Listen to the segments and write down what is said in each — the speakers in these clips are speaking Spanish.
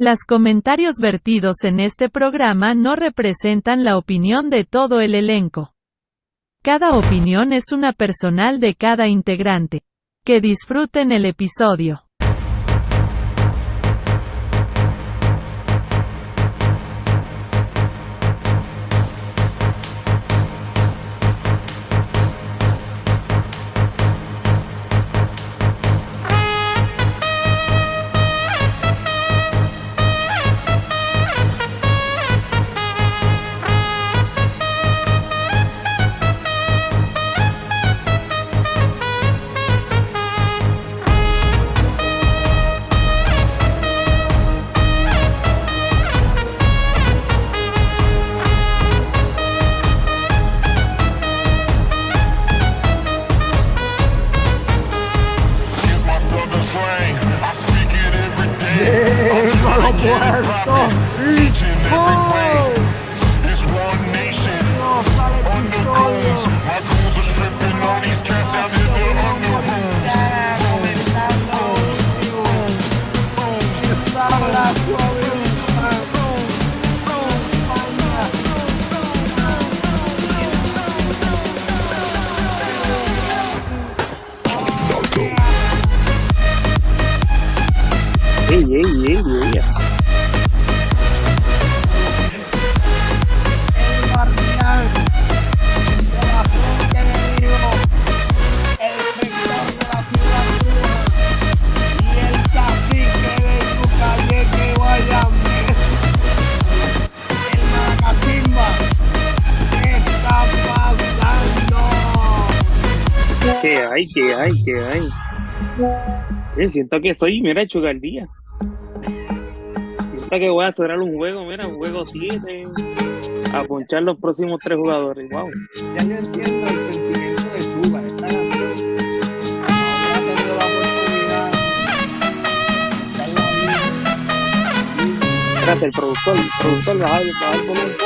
Las comentarios vertidos en este programa no representan la opinión de todo el elenco. Cada opinión es una personal de cada integrante. Que disfruten el episodio. He's trans Siento que soy, mira, chugardía. Siento que voy a cerrar un juego, mira, un juego 7. A ponchar los próximos tres jugadores. Wow. Ya yo entiendo el sentimiento de Cuba, tenido la oportunidad. Espérate, el productor, el productor, baja, el volumen.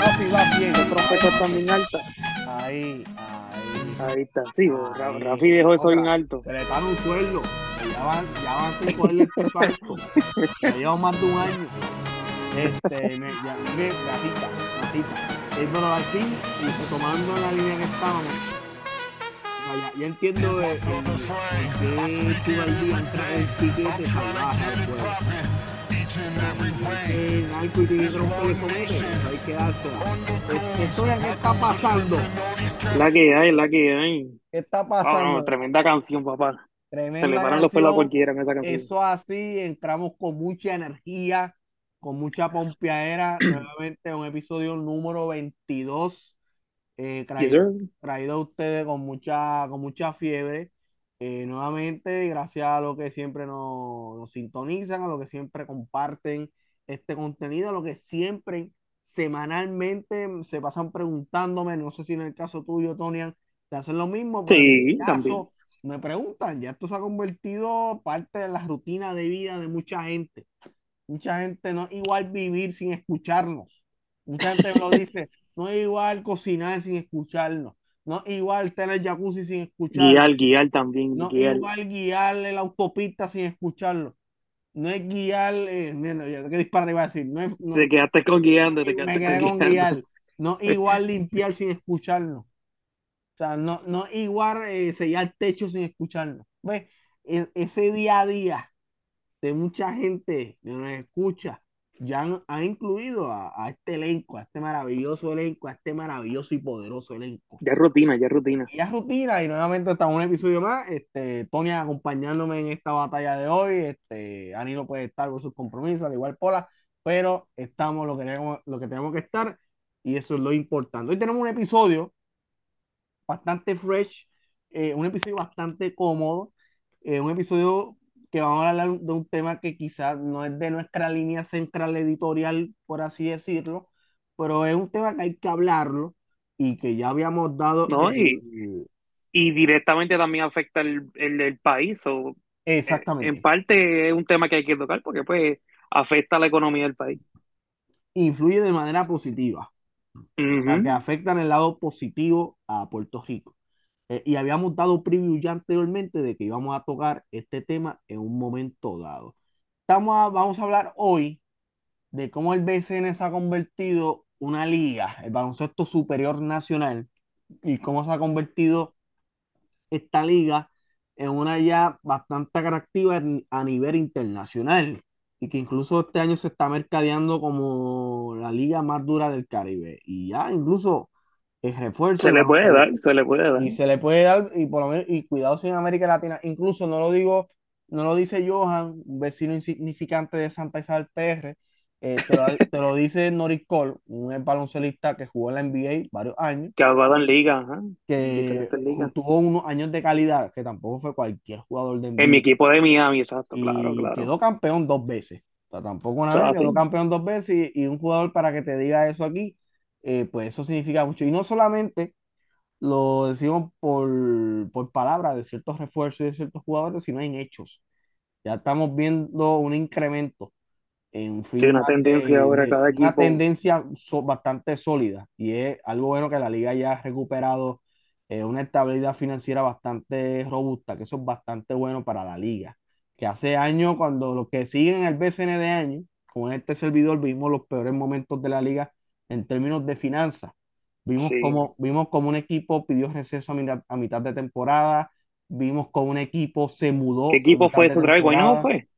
Rafi va bien, Las trompetas están bien altas. Ahí, ahí. Ahí está, sí. Rafi dejó eso bien alto. Se le paga un sueldo. Ya van, ya van sin cogerle el peso a esto. Ya lleva más de un año. Este, me, ya, mire, Rafita, Rafita. Yéndonos al fin y retomando la línea que estábamos. Vaya, ya entiendo de, que tú al día entra el piquete salvaje al way. Que Narco y Tigre Tronco le somete, eso hay que dársela. Es- Esto ya que está pasando. La que hay, la que hay. ¿Qué está Ah, pasando? no, tremenda canción, papá. Se Tremenda le paran los pelos a cualquiera en esa canción. Eso así, entramos con mucha energía, con mucha pompeadera, nuevamente un episodio número 22, eh, traído, traído a ustedes con mucha, con mucha fiebre. Eh, nuevamente, gracias a lo que siempre nos, nos sintonizan, a lo que siempre comparten este contenido, a lo que siempre semanalmente se pasan preguntándome, no sé si en el caso tuyo, Tonian, te hacen lo mismo, pero en Sí, mi caso, también. Me preguntan, ya esto se ha convertido parte de la rutina de vida de mucha gente. Mucha gente no es igual vivir sin escucharnos. Mucha gente me lo dice, no es igual cocinar sin escucharnos. No es igual tener jacuzzi sin escucharnos. Guiar, guiar también, No es igual guiar la autopista sin escucharlo. No es guiar, eh, mira, ya, qué disparate iba a decir. No es, no- Te quedaste con guiando, te me quedaste quedé con con guiando. guiar. No es igual limpiar sin escucharnos. O sea, no, no igual eh, sellar techo sin escucharnos. ¿Ves? E- ese día a día de mucha gente que nos escucha ya han, incluido a, a este elenco, a este maravilloso elenco, a este maravilloso y poderoso elenco. Ya es rutina, ya es rutina. Ya es rutina y nuevamente está un episodio más. Este, Tony acompañándome en esta batalla de hoy. Este, Ani no puede estar por sus compromisos, al igual Pola, pero estamos lo que tenemos, lo que tenemos que estar y eso es lo importante. Hoy tenemos un episodio bastante fresh, eh, un episodio bastante cómodo, eh, un episodio que vamos a hablar de un tema que quizás no es de nuestra línea central editorial, por así decirlo, pero es un tema que hay que hablarlo y que ya habíamos dado No, y- Y directamente también afecta el, el, el país. O, Exactamente. en parte es un tema que hay que tocar porque pues afecta a la economía del país. Influye de manera positiva, sea, Ujú. que afecta en el lado positivo a Puerto Rico. Eh, y habíamos dado preview ya anteriormente de que íbamos a tocar este tema en un momento dado. estamos a- vamos a hablar hoy de cómo el BCN se ha convertido una liga, el baloncesto superior nacional, y cómo se ha convertido esta liga en una ya bastante atractiva a nivel internacional y que incluso este año se está mercadeando como la liga más dura del Caribe y ya incluso el refuerzo Se le puede dar, se le puede dar. y se le puede dar y por lo menos y cuidado en América Latina incluso no lo digo no lo dice Johan un vecino insignificante de Santa Isabel PR eh, te, lo, te lo dice Norris Cole un baloncelista que jugó en la NBA varios años Que ha jugado en liga, en que ligas. tuvo unos años de calidad, que tampoco fue cualquier jugador de En mi NBA, equipo de Miami, exacto, y claro, claro. quedó campeón dos veces. O sea, tampoco una Eso es vez, quedó campeón dos veces y, y un jugador para que te diga eso aquí, eh, pues eso significa mucho. Y no solamente lo decimos por, por palabras de ciertos refuerzos y de ciertos jugadores, sino en hechos. Ya estamos viendo un incremento en Sí, una tendencia ahora cada una equipo. tendencia so- bastante sólida y es algo bueno que la liga ya ha recuperado eh, una estabilidad financiera bastante robusta, que eso es bastante bueno para la liga. Que hace años, cuando los que siguen el BCN de año, con este servidor, vimos los peores momentos de la liga en términos de finanzas. Vimos Sí. como, vimos como un equipo pidió receso a mitad, a mitad de temporada, vimos como un equipo se mudó ¿Qué equipo fue ese otra vez? ¿Guaynabo fue?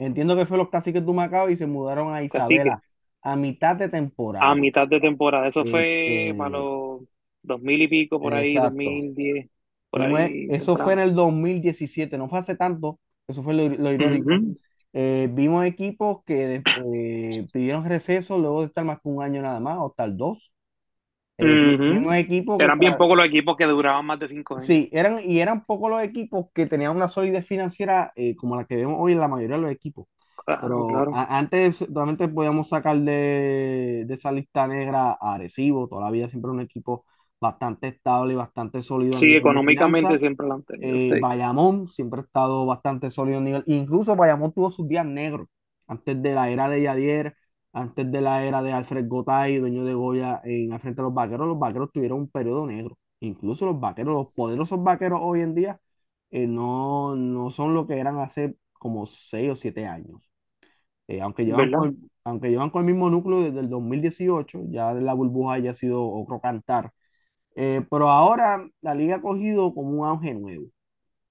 Entiendo que fue los caciques de Humacao y se mudaron a Cacique. Isabela a mitad de A temporada. mitad de temporada. Eso fue Este, para los dos mil y pico, por ahí, exacto. 2010, por Vimos- ahí. eso fue en el 2017, no fue hace tanto, eso fue lo, lo irónico. Eh, vimos equipos que eh, pidieron receso luego de estar más que un año nada más, o el dos. Equipos que Eran bien pocos los equipos que duraban más de cinco años. Sí, eran, y eran pocos los equipos que tenían una solidez financiera eh, como la que vemos hoy en la mayoría de los equipos. Claro, Pero claro. a- antes solamente podíamos sacar de, de esa lista negra a Arecibo, toda la vida siempre un equipo bastante estable y bastante sólido Sí, económicamente siempre lo. Eh, sí. Bayamón siempre ha estado bastante sólido a nivel, incluso Bayamón tuvo sus días negros antes de la era de Yadier, antes de la era de Alfred Gotay, dueño de Goya en al frente de los vaqueros, los vaqueros tuvieron un periodo negro. Incluso los vaqueros, los poderosos vaqueros hoy en día eh, no, no son lo que eran hace como 6 o 7 años. Eh, aunque llevan con, aunque llevan con el mismo núcleo desde el 2018, ya la burbuja ya ha sido otro cantar. Eh, pero ahora la liga ha cogido como un auge nuevo,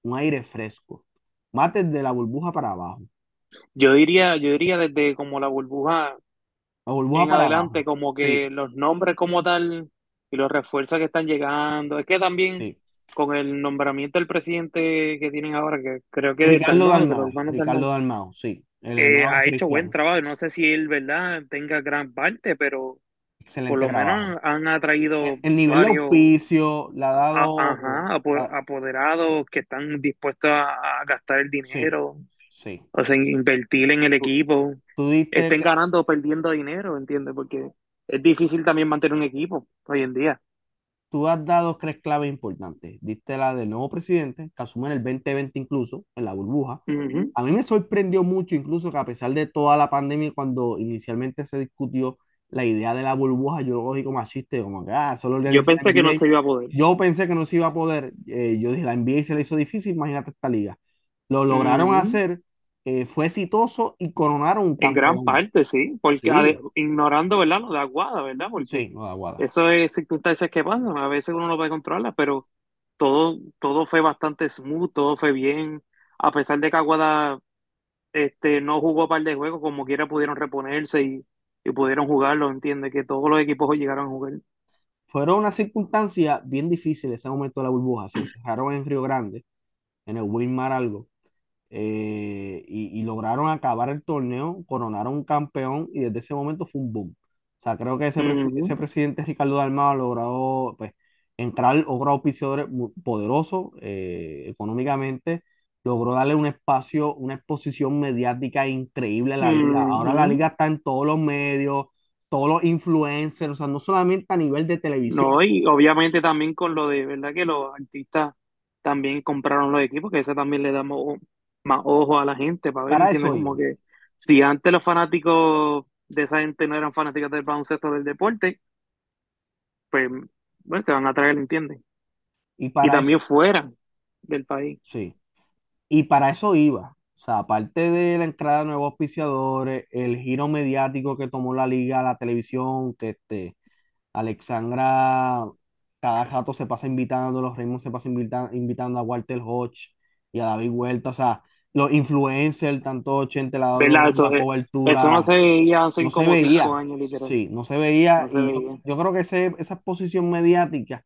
un aire fresco, más desde la burbuja para abajo. Yo diría, yo diría desde como la burbuja La burbuja en para adelante, abajo. como Sí, que los nombres como tal y los refuerzos que están llegando. Es que también sí. con el nombramiento del presidente que tienen ahora, que creo que Ricardo hermanos Ricardo Dalmau, sí. Eh, ha hecho buen trabajo. No sé si él, ¿verdad?, tenga gran parte, pero por lo trabajo. menos han atraído El, el nivel de auspicio le ha dado. ajá, apo- la- apoderados que están dispuestos a, gastar el dinero, sí. O sea, invertir en el equipo, tú diste estén el- ganando o perdiendo dinero, ¿entiendes? Porque es difícil también mantener un equipo hoy en día. tú has dado tres claves importantes. Diste la del nuevo presidente, que asume en el 2020 incluso, en la burbuja. A mí me sorprendió mucho incluso que a pesar de toda la pandemia, cuando inicialmente se discutió la idea de la burbuja, yo lo cogí como chiste, como que, ah, solo Yo pensé que no se iba a poder. Yo pensé que no se iba a poder. eh, yo dije, la NBA se le hizo difícil, imagínate esta liga. Lo lograron hacer, eh, fue exitoso y coronaron un En gran campeón. parte, sí, porque Sí, ade- ignorando, ¿verdad? Lo de Aguada, ¿verdad? Porque sí, Aguada. eso es circunstancias que pasan, a veces uno no puede controlarlas, pero todo, todo fue bastante smooth, todo fue bien, a pesar de que Aguada este, no jugó par de juegos, como quiera pudieron reponerse y, y pudieron jugarlo, ¿entiendes? Que todos los equipos llegaron a jugar. Fueron unas circunstancias bien difíciles ese momento de la burbuja. Se encerraron en Río Grande, en el Winmar algo, eh, y, y lograron acabar el torneo, coronaron un campeón y desde ese momento fue un boom. O sea, creo que ese, presi- Ujú. ese presidente Ricardo Dalmau ha logrado pues, entrar, otro auspiciador mu- poderoso eh, económicamente, logró darle un espacio, una exposición mediática increíble a la liga. Ahora la liga está en todos los medios, todos los influencers, o sea, no solamente a nivel de televisión. No, y obviamente también con lo de, ¿verdad? Que los artistas también compraron los equipos, que eso también le damos más ojo a la gente para ver, eso Como que si antes los fanáticos de esa gente no eran fanáticos del baloncesto del deporte, pues, bueno, se van a traer, ¿entiendes? Y Y para eso, también fuera del país. sí. Y para eso iba. O O sea, aparte de la entrada de nuevos auspiciadores, el giro mediático que tomó la liga, la televisión, que este, Alexandra cada rato se pasa invitando, los Raymond se pasa invita- invitando a Walter Hodge y a David Huerta, o sea, los influencers, tanto Chente le ha dado ¿Verdad? una Eso, eh, cobertura, eso no se veía hace no como veía. cinco años, literal. sí, no se veía, No se y yo, creo que ese- esa exposición mediática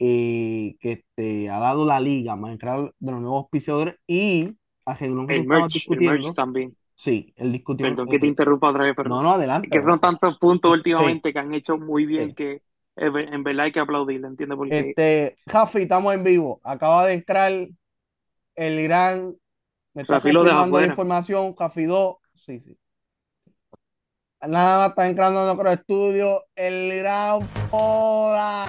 eh, que este, ha dado la liga, más entrar de los nuevos auspiciadores y a El merch, el discutiendo, merch también. sí, el discutió, Perdón que te interrumpa otra vez, pero no, no, adelante, que son tantos puntos Sí, últimamente que han hecho muy bien sí. que eh, en verdad hay que aplaudirle, ¿entiendes? Porque Este, Jafi, estamos en vivo. Acaba de entrar el Irán. Me está confirmando la información. Jafi 2. Sí, sí. Nada más está entrando en nuestro estudio el Irán Pola.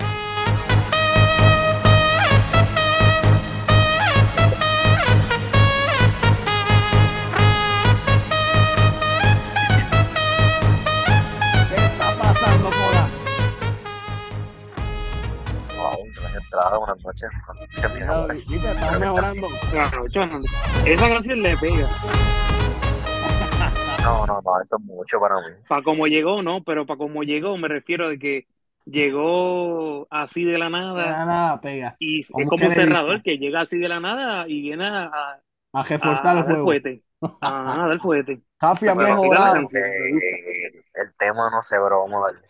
Wow, buenas noches. Viste, estamos mejorando. Claro, Jonathan, esa canción le pega. No, no, no, eso es mucho para mí. Para como llegó, ¿no? Pero para como llegó, me refiero de que llegó así de la Nada, nada nada, pega. y es ¿Cómo como un cerrador dice? que llega así de la nada y viene a, a, A reforzar a el dar juego. fuerte. Ajá, a dar canción, me gusta. Eh, el tema no sé, pero vamos a darle.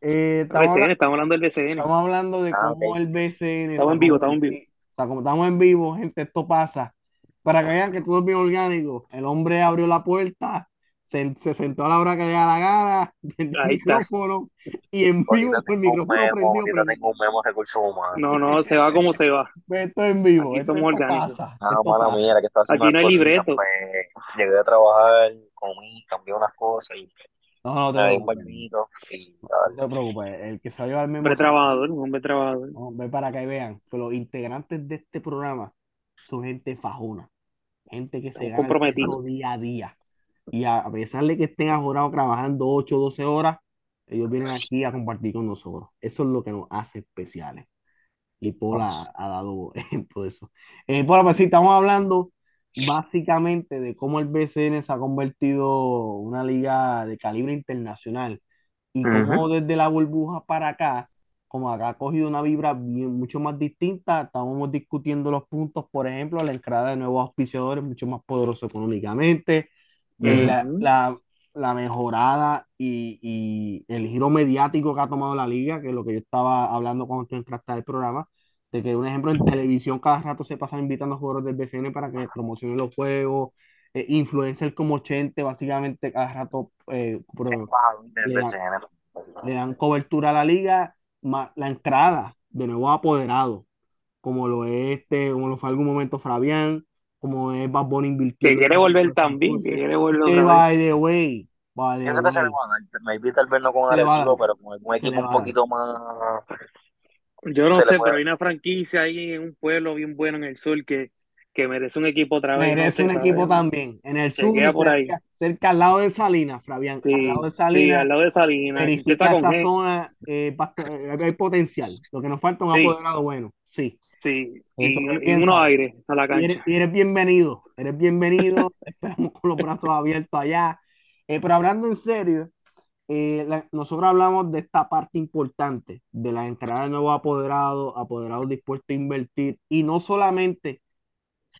Eh, estamos, BCN, habla- estamos hablando del BCN. estamos hablando de Ah, cómo el BCN Estamos en vivo, estamos en vivo. O sea, como estamos en vivo, gente, esto pasa. Para que vean que todo es bien orgánico. El hombre abrió la puerta, se, se sentó a la hora que le da la gana, prendió el micrófono y en vivo, el micrófono memo, tengo un memo humanos. No, no, se va como se va. Pues Esto es en vivo, Aquí esto, somos esto orgánicos. pasa. Ah, Esto mala pasa. mía, que estaba haciendo Aquí no hay libreto. pues llegué a trabajar, comí, cambié unas cosas y No, no te preocupes. y No te preocupes. El que salió al memo Hombre trabajador, un hombre trabajador. No, ve para que vean que los integrantes de este programa son gente fajona, gente que se Estamos gana el día a día. Y a, a pesar de que estén ajorados trabajando 8 o 12 horas, ellos vienen aquí a compartir con nosotros. Eso es lo que nos hace especiales. Y Paula ha, ha dado ejemplo de eso. Eh, pues sí, estamos hablando básicamente de cómo el BCN se ha convertido una liga de calibre internacional y cómo desde la burbuja para acá, como acá ha cogido una vibra bien, mucho más distinta, estamos discutiendo los puntos, por ejemplo, la entrada de nuevos auspiciadores mucho más poderosos económicamente, el- la, la- la mejorada y, y el giro mediático que ha tomado la liga, que es lo que yo estaba hablando cuando tú entraste al programa, de que, un ejemplo, en televisión cada rato se pasan invitando a jugadores del BCN para que promocionen los juegos, eh, influencers como Chente, básicamente cada rato eh, pro- le dan, BCN. le dan cobertura a la liga, más la entrada de nuevos apoderados, como lo es este, como lo fue algún momento Fabián, como es Bad Bunny Que invirtiendo quiere en volver también, que Santurce, quiere volver que by the way, by the Pienso que se le way, va a dar, maybe tal vez no con se le va a Arecibo, dar, pero con le equipo un poquito más Yo no sé, pero hay una franquicia ahí en un pueblo bien bueno en el sur que, que merece un equipo otra vez, no Merece sé, un equipo también. En el Se sur, queda por ahí. cerca, cerca al lado de Salinas, Fabián, al lado de Sí, sí, Salinas, al lado de Salinas, verifica esa G. zona, eh, eh, hay potencial. Lo que nos falta es un Sí, apoderado bueno, sí. sí, Eso y, unos aires a la Y eres, cancha. y eres bienvenido, eres bienvenido. Esperamos con los brazos abiertos allá. Eh, pero hablando en serio, eh, nosotros hablamos de esta parte importante, de la entrada de nuevos apoderados, apoderados dispuestos a invertir, y no solamente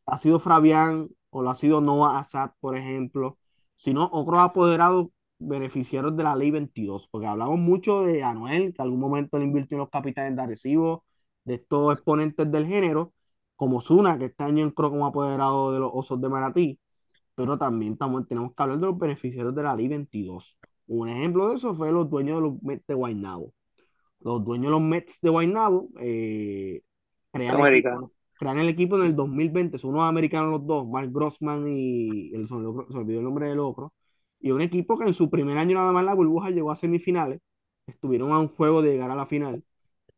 ha sido Fabián o lo ha sido Noah Assad, por ejemplo, sino otros apoderados beneficiarios de la ley 22, porque hablamos mucho de Anuel, que en algún momento le invirtió en los capitanes de Arecibo, de estos exponentes del género, como Zuna, que este año entró como apoderado de los Osos de Maratí, pero también estamos, tenemos que hablar de los beneficiarios de la ley 22. Un ejemplo de eso fue los dueños de los Mets de Guaynabo. Los dueños de los Mets de Guaynabo eh, crean el equipo, el equipo en el 2020, son unos americanos los dos, Mark Grossman y el, se olvidó se me olvidó el nombre del otro, y un equipo que en su primer año nada más la burbuja llegó a semifinales, estuvieron a un juego de llegar a la final.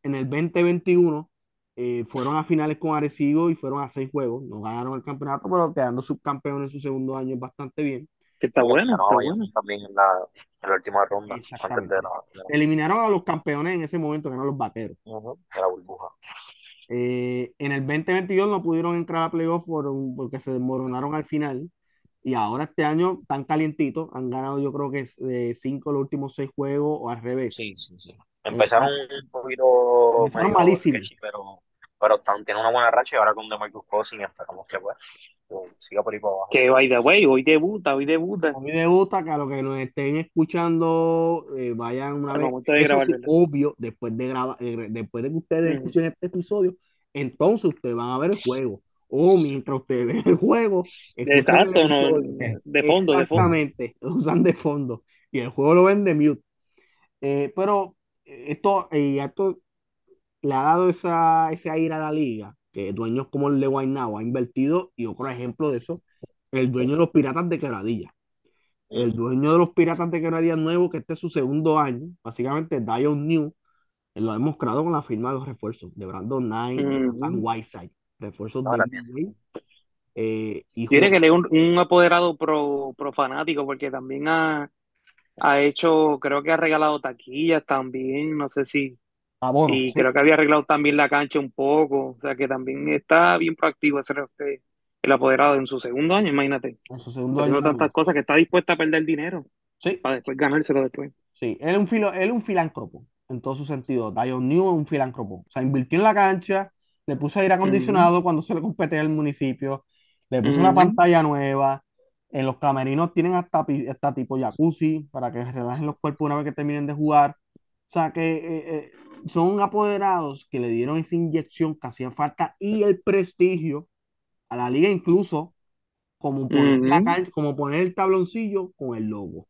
En el 2021 eh, fueron a finales con Arecibo y fueron a seis juegos, no ganaron el campeonato, pero quedando subcampeones en su segundo año bastante bien. Que está bueno, está bueno. También en la, en la última ronda, antes de Exactamente. la, de la, Eliminaron a los campeones en ese momento, que eran los vaqueros. ujú, de la burbuja. Eh, en el 2022 no pudieron entrar a playoff por porque se desmoronaron al final. Y ahora este año tan calientito, han ganado yo creo que es de cinco los últimos seis juegos o al revés. Sí, sí, sí. Eh, Empezaron un poquito Empezaron medio malísimos. sketchy, pero, pero están- tienen una buena racha y ahora con DeMarcus Cousins esperamos que pues, pues, siga por ahí para abajo. Que by the way, hoy debuta, hoy debuta. A mí me gusta que a los que nos estén escuchando eh, vayan una Al vez. de obvio, después de grabar, eh, después de que ustedes Mm. escuchen este episodio, entonces ustedes van a ver el juego. O mientras ustedes ven el juego, el Exacto, no, de fondo, de fondo. Exactamente, lo usan de fondo. Y el juego lo ven de mute. Eh, pero esto, eh, esto le ha dado esa, ese aire a la liga, que dueños como el de Guaynabo ha invertido, y otro ejemplo de eso, el dueño de los Piratas de Quebradilla. El dueño de los Piratas de Quebradilla nuevo, que este es su segundo año, básicamente Dion New, lo ha demostrado con la firma de los refuerzos de Brandon Knight, de Ujú. Sam Whiteside, refuerzos de eh, y Tiene que leer un, un apoderado pro, pro fanático, porque también ha, ha hecho, creo que ha regalado taquillas también, no sé si, abono, y sí, creo que había arreglado también la cancha un poco, o sea que también está bien proactivo ese, el apoderado en su segundo año, imagínate, en su segundo año. haciendo en la tantas cosas que está dispuesta a perder dinero Sí, para después ganárselo después. Sí, él es un, filo, él es un filántropo en todo su sentido. Dion New es un filántropo. O sea, invirtió en la cancha, le puso aire acondicionado cuando se le compete al municipio, le puso una pantalla nueva. En los camerinos tienen hasta, hasta tipo jacuzzi para que relajen los cuerpos una vez que terminen de jugar. O sea, que eh, eh, son apoderados que le dieron esa inyección que hacía falta y el prestigio a la liga, incluso como poner, la Ujú. cancha, como poner el tabloncillo con el logo.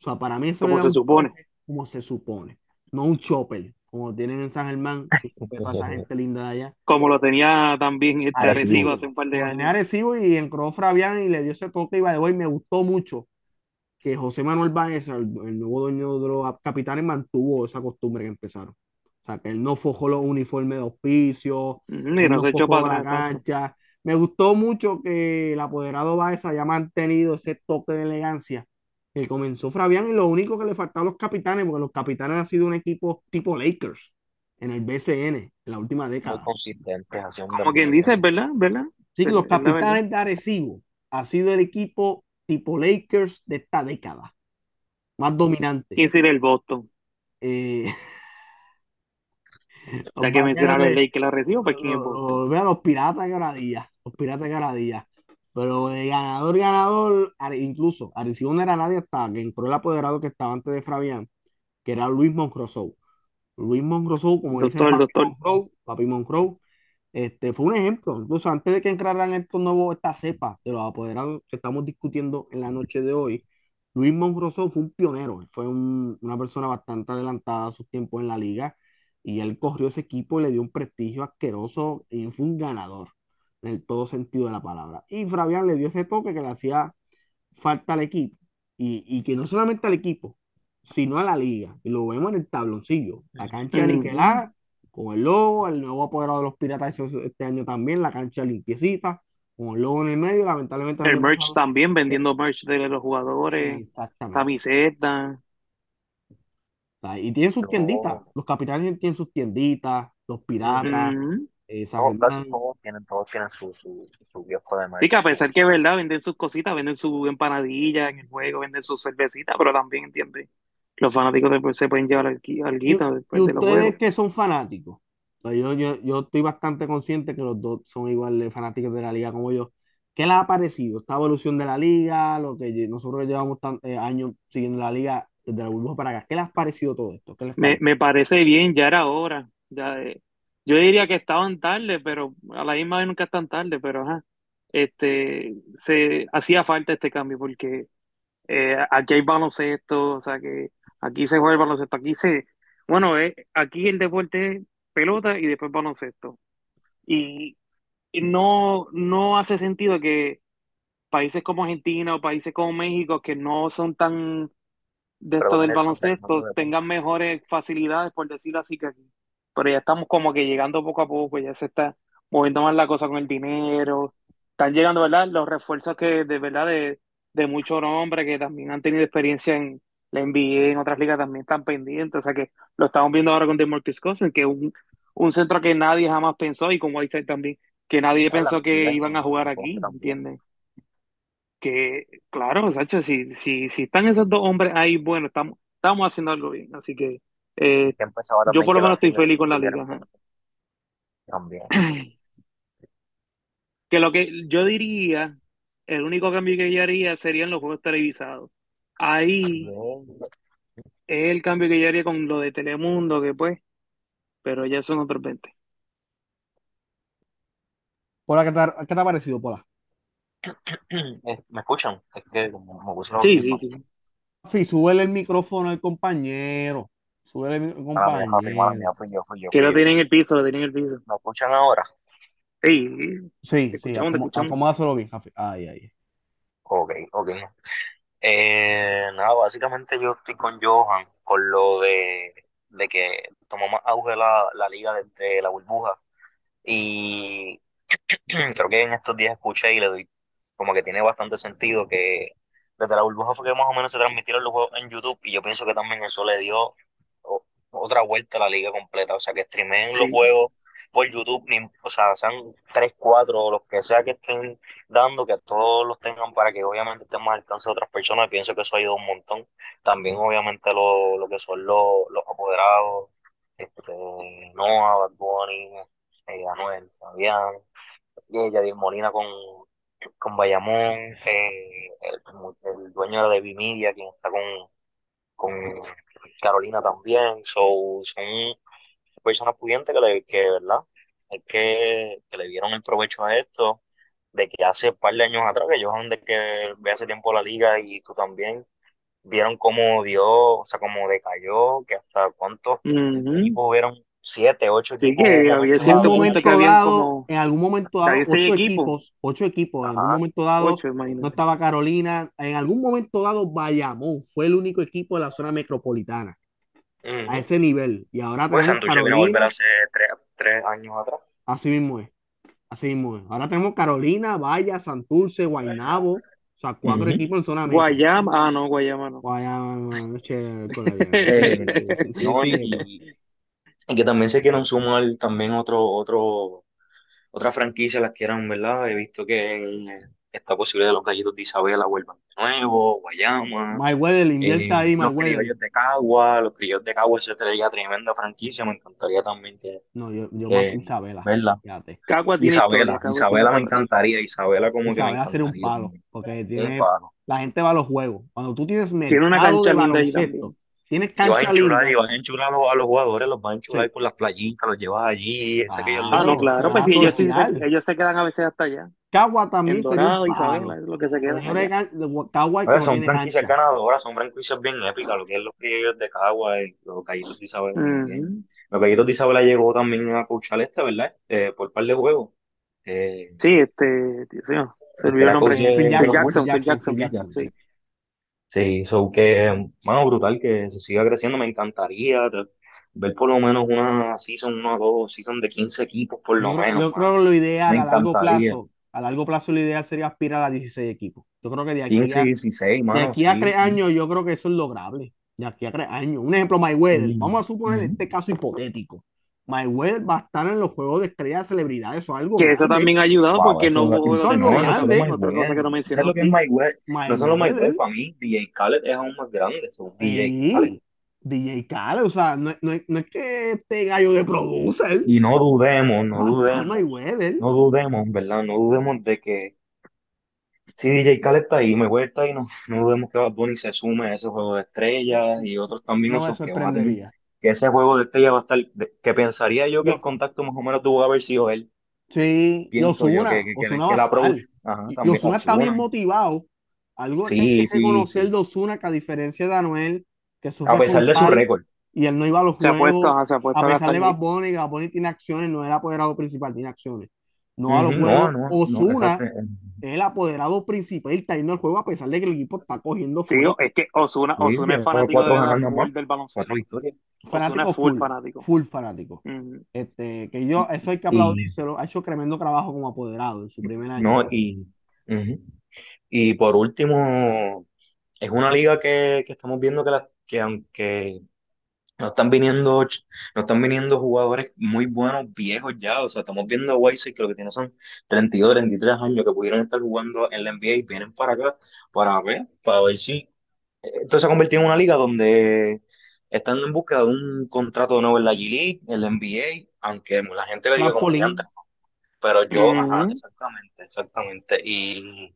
O sea, para mí eso Como se supone. toque como se supone. No un chopper, como tienen en San Germán, que respeto a esa gente linda de allá. Como lo tenía también este Arecibo. Arecibo hace un par de años. Arecibo y entró Fabián y le dio ese toque y the way, me gustó mucho que José Manuel Baeza, el, el nuevo dueño de los capitanes, mantuvo esa costumbre que empezaron. O sea, que él no forjó los uniformes de auspicio, Y no se echó para la cancha. Me gustó mucho que el apoderado Baeza haya mantenido ese toque de elegancia que comenzó Fabián y lo único que le faltaba a los capitanes, porque los capitanes han sido un equipo tipo Lakers en el BCN en la última década. Como quien dice, ¿verdad? ¿Verdad? Sí, que los capitanes de Arecibo ha sido el equipo tipo Lakers de esta década, más dominante. ¿Quién sería el Boston? Eh, Ya que mencionaron el vaqueros de- Lake que la recibo, pues ¿quién es Boston? los- vea, los piratas de Garadilla, los piratas de Garadilla. Pero de ganador, ganador, incluso Arecibo no era nadie hasta que entró el apoderado que estaba antes de Fabián, que era Luis Monroe. Luis Monroe, como dicen Doctor, Papi doctor. Monroe, Papi Monroe, este, fue un ejemplo. Incluso antes de que entraran estos nuevos, esta cepa de los apoderados que estamos discutiendo en la noche de hoy, Luis Monroe fue un pionero, fue un- una persona bastante adelantada a sus tiempos en la liga y él corrió ese equipo y le dio un prestigio asqueroso y fue un ganador en el todo sentido de la palabra. Y Fabián le dio ese toque que le hacía falta al equipo y, y que no solamente al equipo, sino a la liga. Y lo vemos en el tabloncillo, la cancha de Ujú. Con el logo, el nuevo apoderado de los Piratas este año también, la cancha limpiecita, con el logo en el medio, lamentablemente El merch pasado- también, vendiendo merch de los jugadores, Exactamente. camisetas. Y tienen sus No. tienditas, los capitanes tienen sus tienditas, los piratas, eh, Todos, casi Germán. todos tienen, todos tienen su, su, su kiosco de Sí, que a merch. pesar que es verdad, venden sus cositas, venden su empanadilla en el juego, venden sus cervecitas, pero también, ¿entiendes? Los fanáticos después se pueden llevar algo Y, después y de los ustedes juegos. que son fanáticos, o sea, yo, yo, yo estoy bastante consciente que los dos son igual de fanáticos de la liga como yo. ¿Qué les ha parecido esta evolución de la liga? Lo que nosotros llevamos tan- eh, años siguiendo la liga desde la burbuja para acá. ¿Qué les ha parecido todo esto? ¿Qué les Me, parece? me parece bien, ya era hora. Ya, eh, yo diría que estaban tarde, pero a la misma vez nunca están tarde, pero ajá. Este, se hacía falta este cambio porque eh, aquí hay baloncesto, o sea que aquí se juega el baloncesto, aquí se, bueno, eh, aquí el deporte es pelota y después baloncesto. Y, no, no hace sentido que países como Argentina o países como México, que no son tan de esto del baloncesto, de tengan mejores facilidades, por decirlo así, que aquí. Pero ya estamos como que llegando poco a poco, ya se está moviendo más la cosa con el dinero. Están llegando, ¿verdad? Los refuerzos que de verdad de, de muchos nombres que también han tenido experiencia en la NBA, en otras ligas también están pendientes. O sea que lo estamos viendo ahora con DeMarcus Cousins, que es un, un centro que nadie jamás pensó, y con Whiteside también, que nadie pensó que iban a jugar aquí. ¿entiendes? que, claro, Sacho, si, si, si están esos dos hombres ahí, bueno, estamos, estamos haciendo algo bien. Así que eh, yo por lo menos estoy feliz con la liga. ajá. también. Que lo que yo diría, el único cambio que yo haría serían los juegos televisados. Ahí es el cambio que yo haría con lo de Telemundo, que pues, pero ya son otros 20. Pola, ¿qué te, ha- qué te ha parecido, Pola? Eh, ¿Me escuchan? Es que como me puse los Sí, sí, sí. Rafi, súbele el micrófono al compañero. Súbele el compañero. fui yo, fui yo, Que fui lo tienen en el piso, lo tienen en el piso. ¿Me escuchan ahora? Sí, Sí, te sí, acomódaselo bien, Rafi. Ay, ay. Ok, ok. Eh, nada, básicamente yo estoy con Johan con lo de, de que tomó más auge la, la liga desde la burbuja. Y creo que en estos días escuché y le doy como que tiene bastante sentido que desde la burbuja fue que más o menos se transmitieron los juegos en YouTube y yo pienso que también eso le dio otra vuelta a la liga completa, o sea que streameen los Sí. juegos por YouTube, ni- o sea, sean 3, 4, los que sea que estén dando, que todos los tengan para que obviamente estén más al alcance de otras personas, pienso que eso ha ido un montón. También obviamente lo, lo que son los, los apoderados, este, Noah, Bad Bunny, eh, Anuel, Fabián, y Yadier Molina con, con Bayamón, eh, el, el dueño de Vimedia, quien está con, con Carolina también, so, son personas pudientes que, le, que ¿verdad? Es que, que le dieron el provecho a esto, de que hace un par de años atrás, que yo de que ve hace tiempo la liga y tú también, vieron cómo dio, o sea, cómo decayó, que hasta cuántos equipos hubieron, siete, ocho Sí, equipos. que había En un cierto dado. punto que momento habían dado, como en algún momento dado, ocho equipos. equipos, ocho equipos. En algún momento dado, Ocho, no estaba Carolina. En algún momento dado, Bayamón fue el único equipo de la zona metropolitana a Ujú. ese nivel. Y ahora Pues tenemos Santurce vino a volver Carolina, hace tres, tres años atrás. así mismo es. Así mismo es. Ahora tenemos Carolina, Vaya, Santurce, Guaynabo. O sea, cuatro Ujú. equipos en zona metro. Guayama, ah, no, Guayama no. Guayama, che. Eh, Sí, no, sí. y, y que también se quieran sumar también otro, otro, otra franquicia las quieran, ¿verdad? He visto que eh, esta posibilidad de los gallitos de Isabela vuelvan de nuevo, Guayama, Mayweather, eh, invierte ahí, los criollos de Cagua, los criollos de Cagua, eso sería tremenda franquicia, me encantaría también que, No, yo, yo más que Isabela, fíjate. Cagua tiene Isabela, Cagua Isabela me encantaría, Isabela como que me Isabela sería un palo, también. porque Un tiene, palo. la gente va a los juegos. Cuando tú tienes Tiene una mercado de cancha ahí baloncesto, tienes Y vas a cancha enchular, linda, y vas a enchular a los, a los jugadores, los vas a enchular sí, por las playitas, los llevas allí, que ellos Ah, no, claro, se pues sí, ellos sí se, sortear. ellos se quedan a veces hasta allá. Cagua también En sería un Dorado, Isabela, palo. es lo que se Lo quedan mejor de, allá. can- de Cagua es que Oye, no son franquicias ganadoras, son franquicias bien épicas, lo que es los criollos de Cagua y los gallitos de. Ujú. Los gallitos de Isabela llegó también a coachar este, ¿verdad? Eh, por par de juegos. Eh, Sí, este, Dios mío, se olvidó el nombre. Eh, Phil Jackson, Phil Jackson, Phil Jackson, Phil Jackson, Jackson. sí. Sí, so que, bueno, brutal que se siga creciendo, me encantaría te- ver por lo menos una season, una o dos season de 15 equipos por lo menos, yo creo mano. que lo ideal Me a largo plazo, a largo plazo lo ideal sería aspirar a 16 equipos. Yo creo que de aquí 15 a, y 16, de mano, aquí a sí, tres sí. años, yo creo que eso es lograble. De aquí a tres años. Un ejemplo, Mayweather. Mm, Vamos a suponer ujú. este caso hipotético. Mayweather va a estar en los juegos de estrellas de celebridades. Eso es algo Que eso grande. también ha ayudado Wow, porque no eso, hubo de es no, algo grande. otra cosa que no ¿tú sabes lo que es mencionaste. Mayweather? No solo Mayweather, Mayweather. para mí, DJ Khaled es aún más grande, eso, DJ Khaled. DJ Khaled. O sea, no, no, no es que este gallo de producer Y no dudemos, no dudemos, no dudemos, ¿verdad? No dudemos de que si DJ Khaled está ahí, Mayweather está ahí, no, no dudemos que Bad Bunny se sume a ese juego de estrellas y otros también, No me esos que a que ese juego de estrellas va a estar, que pensaría yo que el contacto más o menos tuvo que haber sido él, sí, y Osuna, que, que, Osuna que el va a estar. approach, ajá, también Ozuna está bien motivado. Algo que hay que sí, sí, reconocer sí, de que a diferencia de Anuel, que a pesar de su récord. y él no iba a los Se juegos, ajá, se ha puesto a pesar de Bad. Bunny, que Bad Bunny tiene acciones, no es el apoderado principal, tiene acciones. No va a los juegos. no, no, Ozuna exacto. es el apoderado principal está yendo al juego a pesar de que el equipo está cogiendo Sí, fuerte. es que Osuna, Sí, Osuna es lleva fanático de del baloncesto. Osuna Fanático full full, fanático. full fanático. Este, que yo, eso hay que aplaudírselo, ha hecho tremendo trabajo como apoderado en su primer año. no, y. Y por último, es una liga que, que estamos viendo que, la, que aunque No están viniendo, no están viniendo jugadores muy buenos, viejos ya. O sea, estamos viendo a Whiteside que lo que tiene son 32, 33 años que pudieron estar jugando en la NBA y vienen para acá para ver, para ver si. Esto se ha convertido en una liga donde están en busca de un contrato de nuevo en la G-League, en la NBA, aunque la gente le diga como que antes. Pero yo, ajá, Ujú. exactamente, exactamente. Y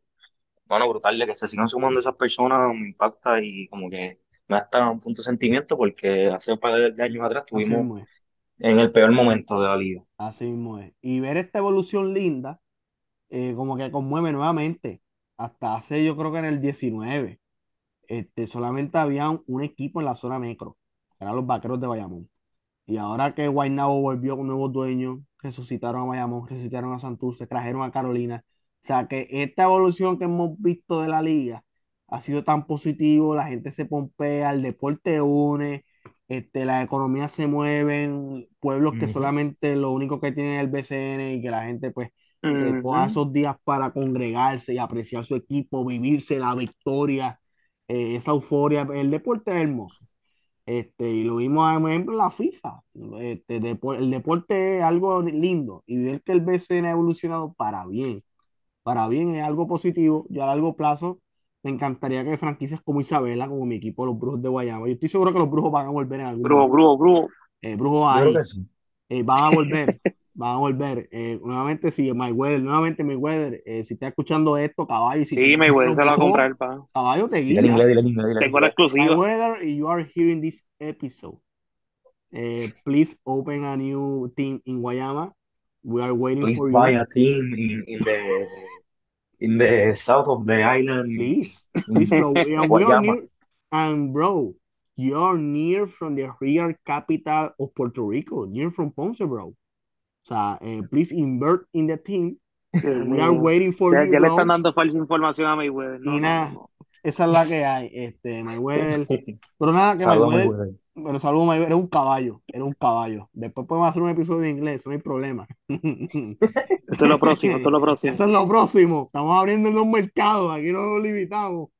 bueno, brutal de que se sigan sumando esas personas me impacta y como que da hasta un punto de sentimiento porque hace un par de años atrás es. en el peor momento de la liga. Así mismo es. Y ver esta evolución linda, eh, como que conmueve nuevamente. Hasta hace, yo creo que en el 19, este, solamente había un, un equipo en la zona metro, eran los Vaqueros de Bayamón. Y ahora que Guaynabo volvió con nuevos dueños, resucitaron a Bayamón, resucitaron a Santurce, trajeron a Carolina. O sea que esta evolución que hemos visto de la liga ha sido tan positivo, la gente se pompea, el deporte une, este, las economías se mueven, pueblos que Ujú. solamente lo único que tienen es el BCN y que la gente pues se coja esos días para congregarse y apreciar su equipo, vivirse la victoria, eh, esa euforia. El deporte es hermoso. Este, y lo vimos, por ejemplo, en la FIFA. Este, depo- el deporte es algo lindo y ver que el BCN ha evolucionado para bien, para bien es algo positivo. Yo a largo plazo me encantaría que franquicias como Isabela, como mi equipo, los Brujos de Guayama, yo estoy seguro que los Brujos van a volver en algún Brujo, momento. brujo, brujo. Eh, Brujos ahí, sí. eh, van a volver, van a volver. Eh, nuevamente, si Mayweather, nuevamente Mayweather, eh, si está escuchando esto, caballo, si Sí, los se lo va a comprar, pa. caballo te Dile guía. inglés, dile dile en Tengo la inglés. exclusiva. Mayweather, you are hearing this episode. Eh, please open a new team in Guayama. We are waiting Please for buy you. a team in, in the in the south of the island Please, please, bro. We are, we are Guayama. near, and bro, you are near from the real capital of Puerto Rico, near from Ponce, bro. So, uh, please invert in the team. Dios We are waiting for Ya, you, ya le están bro. dando falsa información a Mayweather. No, Y no, no, nada, no. esa es la que hay, este, Mayweather. Pero nada, que Mayweather. Pero saludo Mayweather, era un caballo, era un caballo. Después podemos hacer un episodio en inglés, no hay problema. Eso es lo próximo, eso es lo próximo. Eso es lo próximo. Estamos abriendo los mercados, aquí no nos limitamos.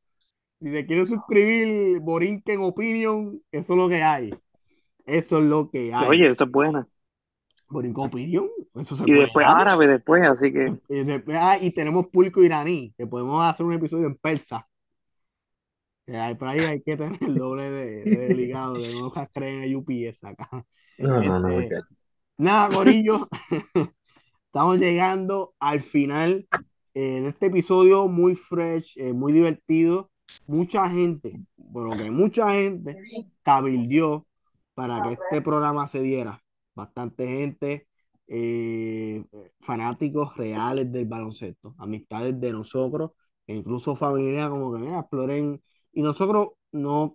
Si te quieres suscribir, Borinquen Opinion, eso es lo que hay. Eso es lo que hay. Oye, eso es buena. Borinquen Opinion, eso se Y puede después árabe, después, así que. Y, después- ah, y tenemos público iraní, que podemos hacer un episodio en persa. Hay, por ahí hay que tener el doble de, de ligado, que no creen en UPS acá. No, no, no, Este, muchachos. nada, Corillo. Estamos llegando al final eh, de este episodio muy fresh, eh, muy divertido. Mucha gente, bueno, que mucha gente cabildió para que este programa se diera. Bastante gente, eh, fanáticos reales del baloncesto, amistades de nosotros, e incluso familia, como que mira, exploren. Y nosotros no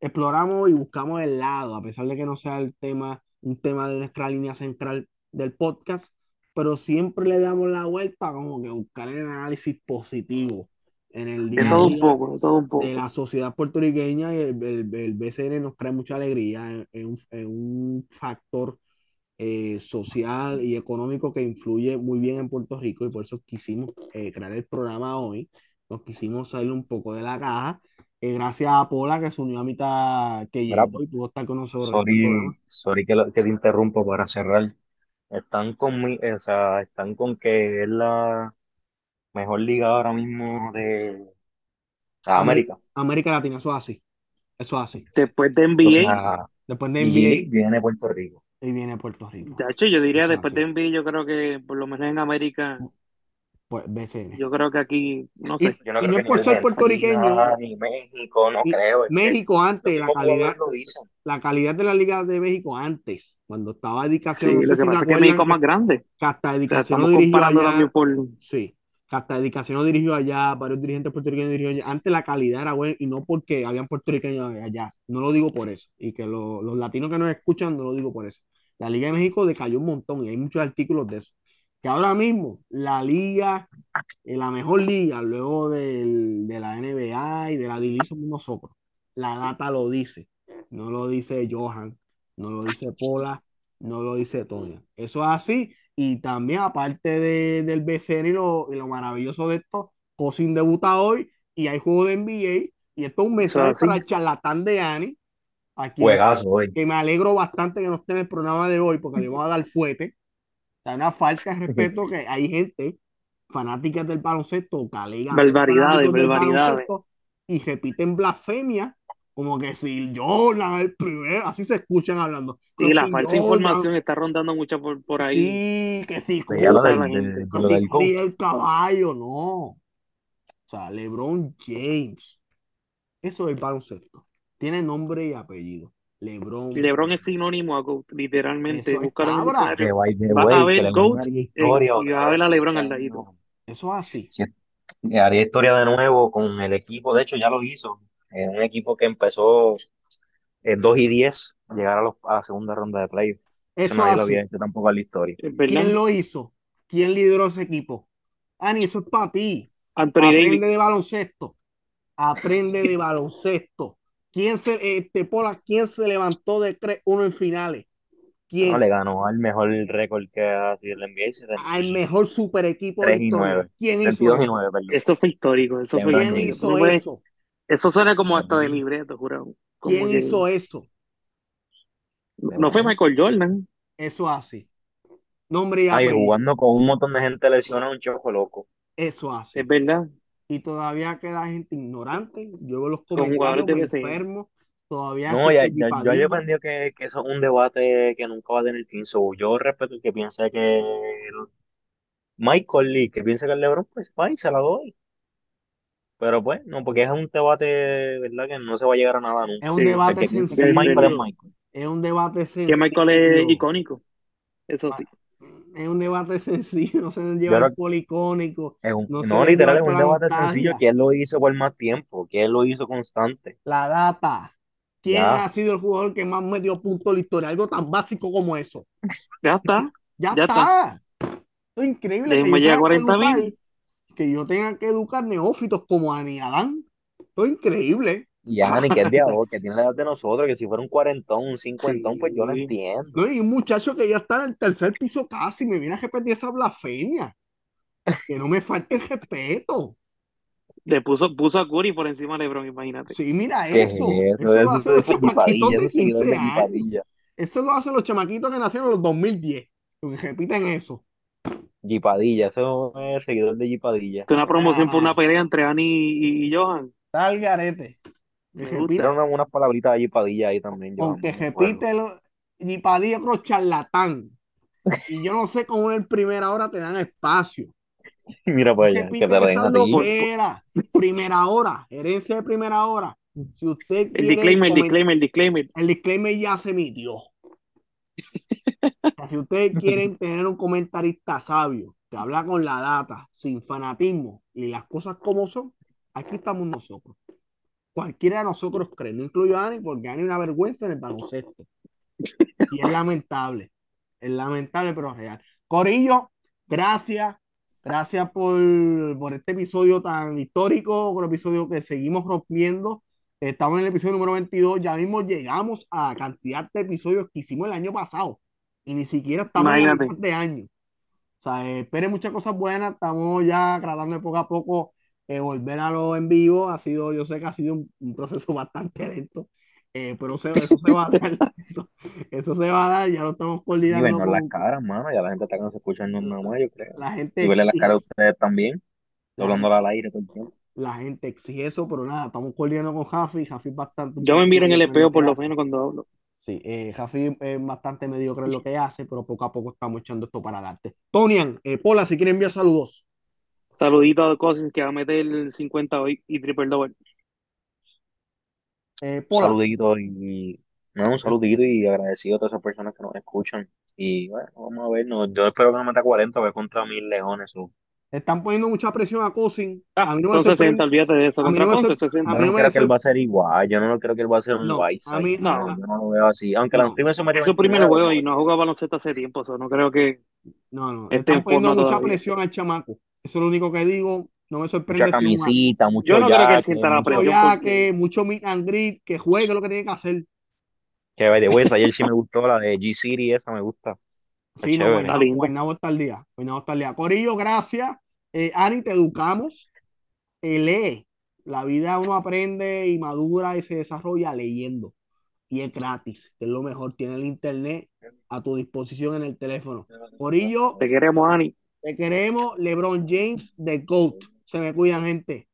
exploramos y buscamos el lado, a pesar de que no sea el tema, un tema de nuestra línea central del podcast pero siempre le damos la vuelta como que buscar el análisis positivo en el De día a todo un poco, de todo un de poco. la sociedad puertorriqueña y el, el- el BCN nos trae mucha alegría, es es un, un factor eh, social y económico que influye muy bien en Puerto Rico y por eso quisimos eh, crear el programa hoy, nos quisimos salir un poco de la caja, eh, gracias a Pola que se unió a mitad que Mira, llegó y pudo estar con nosotros sorry, sorry que, lo- que te interrumpo para cerrar. Están con mi, o sea, están con que es la mejor liga ahora mismo de América. América Latina, eso es así, eso es así. Después de O NBA, sea, Después de NBA viene Puerto Rico. y viene Puerto Rico. de hecho, yo diría Eso después así. de NBA, yo creo que por lo menos en América, Pues BCN. yo creo que aquí, no Y, sé. Yo no y creo no que es por ser puertorriqueño, ni México, no y creo. México antes, la calidad, lo la calidad de la Liga de México antes, cuando estaba Sí, Dedicación, no lo sé que si pasa es que México es más grande. que hasta O sea, Dedicación no estamos dirigió comparando allá, por. sí, que hasta Dedicación no dirigió allá, varios dirigentes puertorriqueños dirigieron allá. Antes la calidad era buena y no porque habían puertorriqueños allá, no lo digo por eso, y que lo- los latinos que nos escuchan no lo digo por eso. La Liga de México decayó un montón y hay muchos artículos de eso. Que ahora mismo la liga en la mejor liga luego del- de la NBA y de la somos nosotros. La data lo dice, no lo dice Johan, no lo dice Pola, no lo dice Tonya. Eso es así. Y también, aparte de- del BCN y lo, y lo maravilloso de esto, Cosin debuta hoy y hay juego de NBA. Y esto es un mensaje para el charlatán de Ani, aquí, Juegazo hoy. que me alegro bastante que no esté en el programa de hoy porque le vamos a dar fuerte. Sea, una falta de respeto que hay gente fanáticas del baloncesto, ser Barbaridades, y repiten blasfemia como que si Jordan el primero, así se escuchan hablando. Y la si falsa Jordan, información está rondando mucho por, por ahí. Sí, que si Curry coach. el caballo, no. O sea, LeBron James. Eso es el baloncesto. Tiene nombre y apellido. LeBron. LeBron es sinónimo a GOAT, literalmente. Eso es el Vas a ver GOAT historia y vas a ver a LeBron al ladito. Eso es así. Sí, haría historia de nuevo con el equipo, de hecho ya lo hizo, eh, un equipo que empezó en 2 y 10, llegar a, los- a la segunda ronda de playoffs. Eso Eso nadie lo así. había hecho tampoco en la historia. Es. ¿Quién lo hizo? ¿Quién lideró ese equipo? Ani, eso es para ti. Anthony. Aprende de baloncesto. Aprende de baloncesto. ¿Quién se, este, Pola, quién se levantó de 3-1 en finales? ¿Quién? No, le ganó al mejor récord que ha sido el NBA, 70 Al mejor super equipo de 3 la y historia. 9. ¿Quién hizo 32 y eso? 9, perdón. Eso fue histórico. Eso fue LeBron ¿Quién hizo no eso? Eso suena como hasta de libreto, jurado. Como ¿Quién que hizo eso? no fue Michael Jordan. Eso así. Nombre y Ay, jugando con un montón de gente lesionada, un choco loco. Eso así. Es verdad. Y todavía queda gente ignorante. Yo veo los comentarios de me BCN. enfermo. Todavía No, ya, ya- yo he aprendido que, que eso es un debate que nunca va a tener fin. So, yo respeto el que piense que el- Michael Lee, que piense que el LeBron, pues va y se la doy. Pero pues, no, porque es un debate, ¿verdad? Que no se va a llegar a nada nunca. Es un Sí, debate que es Michael es sencillo. Michael. Es un debate Que Michael es sencillo. icónico. Eso sí. Es un debate sencillo. No se debe Yo llevar creo por icónico. Es un- No literal, es un debate sencillo él lo hizo por más tiempo, que él lo hizo constante. La data. ¿Quién Ya. ha sido el jugador que más metió puntos en la historia? Algo tan básico como eso. Ya está. Ya, Ya está. Esto es increíble. que yo llegar a tenga que 40 mil. educar- Que yo tenga que educar neófitos como Ani Adán. Esto es increíble. Y ya ni que es de ahora, que tiene la edad de nosotros, que si fuera un cuarentón, un cincuentón, pues yo lo entiendo. ¿no? Y un muchacho que ya está en el tercer piso casi me viene a repetir esa blasfemia. Que no me falte el respeto. Le puso, puso a Curry por encima de LeBron, imagínate. Sí, mira ¿Qué es eso. eso? Eso lo Eso hacen los chamaquitos de esos seguidores 15 de años. Jipadilla. Eso lo hacen los chamaquitos que nacieron en los 2010. Porque repiten eso. Jipadilla, eso es seguidor de Jipadilla. Es una promoción por una pelea entre Ani y, y Johan. Tal garete. Me Que gusta. repite- Hicieron unas, palabritas de Jipadilla ahí también. yo acuerdo. repite lo, ni para Dios otro charlatán. Y yo no sé cómo en primera hora te dan espacio. Mira para allá, que te den esa a ti. loquera. Primera hora, herencia de primera hora. Si usted El disclaimer, el disclaimer, el disclaimer. el disclaimer ya se emitió. O sea, si ustedes quieren tener un comentarista sabio que habla con la data, sin fanatismo y las cosas como son, aquí estamos nosotros. Cualquiera de nosotros cree, no incluyo a Ani, porque Ani es una vergüenza en el baloncesto. Y es lamentable. Es lamentable, pero real. Corillo, gracias. Gracias por, por este episodio tan histórico, un episodio que seguimos rompiendo. Estamos en el episodio número 22. Ya mismo llegamos a la cantidad de episodios que hicimos el año pasado. Y ni siquiera estamos en mitad de año. O sea, esperen muchas cosas buenas. Estamos ya tratando de poco a poco eh, volver a lo en vivo. Ha sido, yo sé que ha sido un, un proceso bastante lento. eh, pero se- eso se va a dar. Eso, eso se va a dar. Ya lo estamos Y coordinando las con caras, mano. Ya la gente está escucharnos nada más, yo creo. la gente. Y verle las caras a ustedes también, La hablándola al aire todo el tiempo. La gente exige eso, pero nada, estamos coordinando con Jafi. Jafi es bastante. Yo me miro en el espejo por lo menos cuando hablo. Sí, eh, Jafi es bastante mediocre en lo que hace, pero poco a poco estamos echando esto para adelante. Tonian, eh, Pola, si quiere enviar saludos. Saludito a Cousins que va a meter el 50 hoy y triple double. Eh, saludito y. No, un saludito y agradecido a todas esas personas que nos escuchan. Y bueno, vamos a ver. no, yo espero que no meta 40, voy contra mil leones. o- están poniendo mucha presión a Cousin. Ah, A mí no me son 60, sorprende. olvídate de eso. a mí no me Ponce, sor- 60. a Yo mí no no me creo que él va a ser igual. Yo no creo que él va a ser un No, a Whiteside. mí, No. No, yo no lo veo así. Aunque no, la Steven se metió Es su primer 29, juego a y no ha jugado baloncesto hace tiempo. so no creo que no, no, están en poniendo mucha todavía. presión al chamaco. Eso es lo único que digo. No me Mucha sorprende si un camisita, mucho Yo no creo que él sienta la mucho. mucho presión ya porque que mucho meet and greet, que juegue lo que tiene que hacer. Que by the way, ayer sí me gustó, la de G-City, esa me gusta. Sí, no, chévere. está Guaynabo, está al día. Guaynabo está al día. Corillo, gracias. Eh, Ani, te educamos. Eh, lee. La vida uno aprende y madura y se desarrolla leyendo. y es gratis, que es lo mejor. Tiene el internet a tu disposición en el teléfono. Corillo, Te queremos, Ani. Te queremos. LeBron James, de GOAT. Se me cuidan, gente.